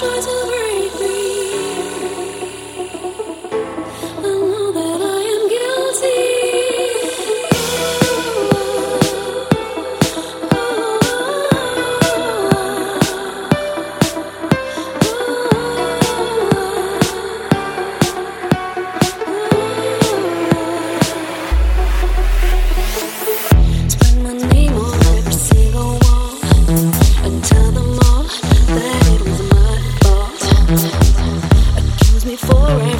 try to me for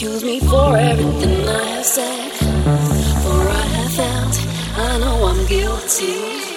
Excuse me for everything I have said, for I have felt. I know I'm guilty.